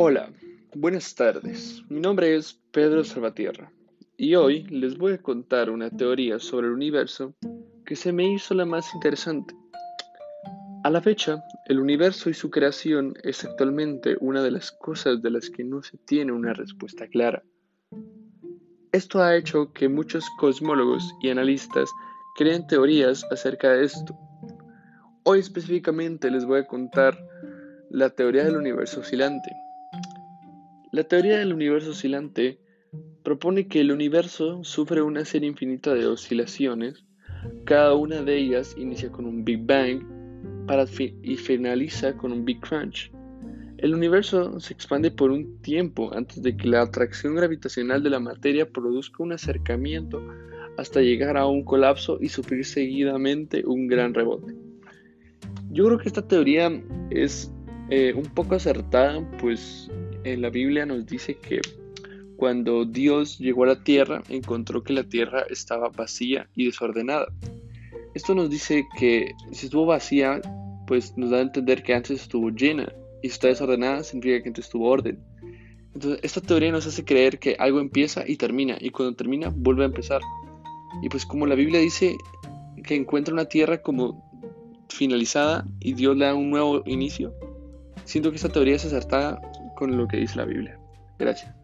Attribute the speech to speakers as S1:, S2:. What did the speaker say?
S1: Hola, buenas tardes. Mi nombre es Pedro Salvatierra y hoy les voy a contar una teoría sobre el universo que se me hizo la más interesante. A la fecha, el universo y su creación es actualmente una de las cosas de las que no se tiene una respuesta clara. Esto ha hecho que muchos cosmólogos y analistas creen teorías acerca de esto. Hoy específicamente les voy a contar la teoría del universo oscilante. La teoría del universo oscilante propone que el universo sufre una serie infinita de oscilaciones, cada una de ellas inicia con un Big Bang para y finaliza con un Big Crunch. El universo se expande por un tiempo antes de que la atracción gravitacional de la materia produzca un acercamiento hasta llegar a un colapso y sufrir seguidamente un gran rebote. Yo creo que esta teoría es eh, un poco acertada, pues en la Biblia nos dice que cuando Dios llegó a la tierra, encontró que la tierra estaba vacía y desordenada. Esto nos dice que si estuvo vacía, pues nos da a entender que antes estuvo llena. Y si está desordenada, significa que antes estuvo orden. Entonces, esta teoría nos hace creer que algo empieza y termina, y cuando termina, vuelve a empezar. Y pues como la Biblia dice que encuentra una tierra como finalizada y Dios le da un nuevo inicio, Siento que esta teoría es acertada con lo que dice la Biblia. Gracias.